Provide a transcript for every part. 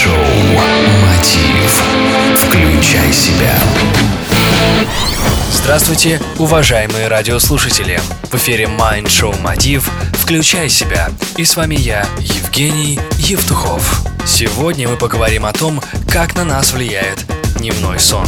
Mind Show «Мотив». Включай себя. Здравствуйте, уважаемые радиослушатели! В эфире Mind Show «Мотив. Включай себя». И с вами я, Евгений Евтухов. Сегодня мы поговорим о том, как на нас влияет дневной сон.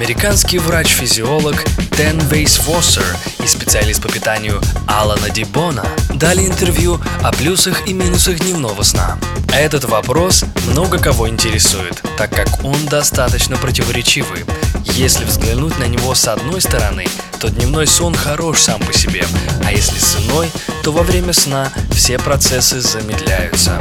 Американский врач-физиолог Дэн Вейсвоссер и специалист по питанию Алана Дибона дали интервью о плюсах и минусах дневного сна. Этот вопрос много кого интересует, так как он достаточно противоречивый. Если взглянуть на него с одной стороны, то дневной сон хорош сам по себе, а если с иной, то во время сна все процессы замедляются.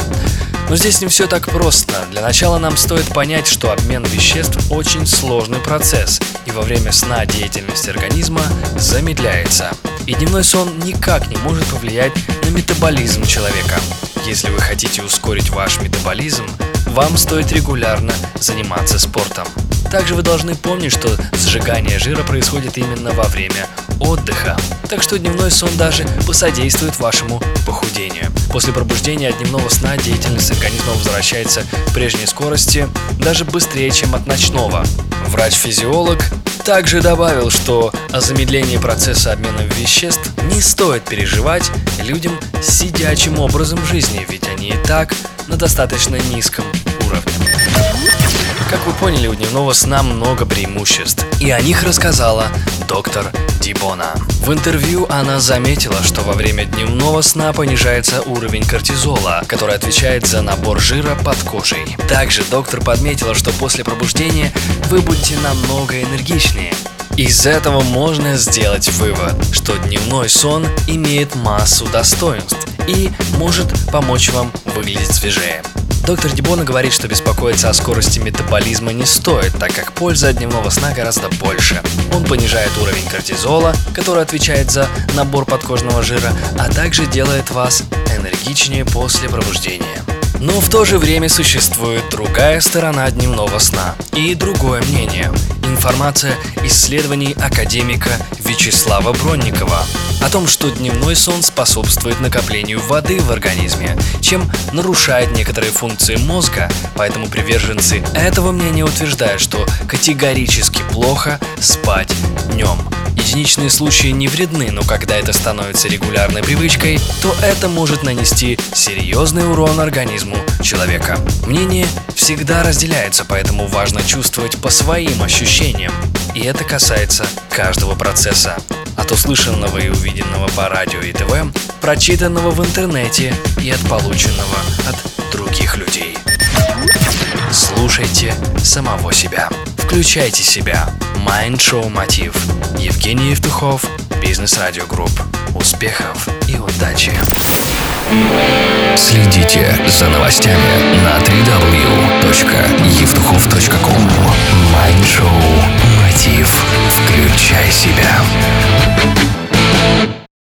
Но здесь не все так просто. Для начала нам стоит понять, что обмен веществ очень сложный процесс, и во время сна деятельность организма замедляется. И дневной сон никак не может повлиять на метаболизм человека. Если вы хотите ускорить ваш метаболизм, вам стоит регулярно заниматься спортом. Также вы должны помнить, что сжигание жира происходит именно во время отдыха. Так что дневной сон даже посодействует вашему похудению. После пробуждения от дневного сна деятельность организма возвращается к прежней скорости даже быстрее, чем от ночного. Врач-физиолог также добавил, что о замедлении процесса обмена веществ не стоит переживать людям с сидячим образом жизни, ведь они и так на достаточно низком уровне. Как вы поняли, у дневного сна много преимуществ, и о них рассказала доктор Дибона. В интервью она заметила, что во время дневного сна понижается уровень кортизола, который отвечает за набор жира под кожей. Также доктор подметила, что после пробуждения вы будете намного энергичнее. Из этого можно сделать вывод, что дневной сон имеет массу достоинств и может помочь вам выглядеть свежее. Доктор Дибона говорит, что беспокоиться о скорости метаболизма не стоит, так как польза от дневного сна гораздо больше. Он понижает уровень кортизола, который отвечает за набор подкожного жира, а также делает вас энергичнее после пробуждения. Но в то же время существует другая сторона дневного сна и другое мнение. Информация исследований академика Вячеслава Бронникова о том, что дневной сон способствует накоплению воды в организме, чем нарушает некоторые функции мозга, поэтому приверженцы этого мнения утверждают, что категорически плохо спать днем. Единичные случаи не вредны, но когда это становится регулярной привычкой, то это может нанести серьезный урон организму человека. Мнения всегда разделяются, поэтому важно чувствовать по своим ощущениям. И это касается каждого процесса от услышанного и увиденного по радио и ТВ, прочитанного в интернете и от полученного от других людей. Слушайте самого себя. Включайте себя. Mind Show Мотив. Евгений Евтухов, Бизнес Радио Групп. Успехов и удачи! Следите за новостями на www.evtuchov.com Show «Мотив. Включай себя».